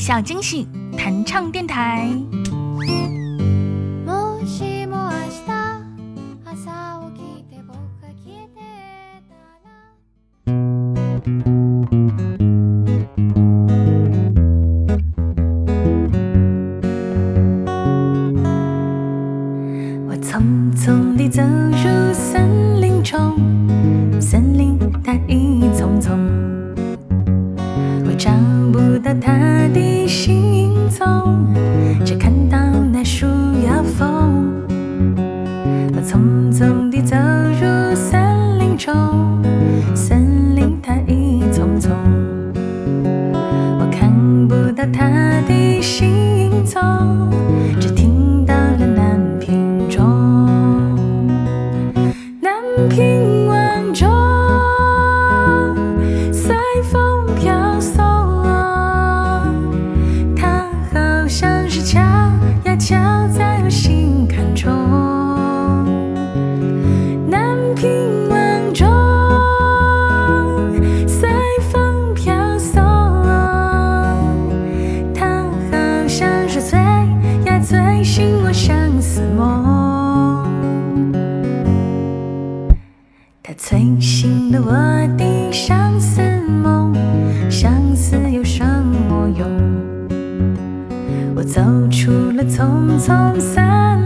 小惊喜弹唱电台。我匆匆地走入森林中，森林它一丛丛，我找不到他的行踪，只看到那树摇风。我匆匆地走入森林中，森林它一丛丛，我看不到他的行踪，只听到了南屏钟。南屏心坎中。南屏晚钟随风飘送，它好像是催呀催醒我相思梦。它催醒了我的相思梦，相思有除了匆匆三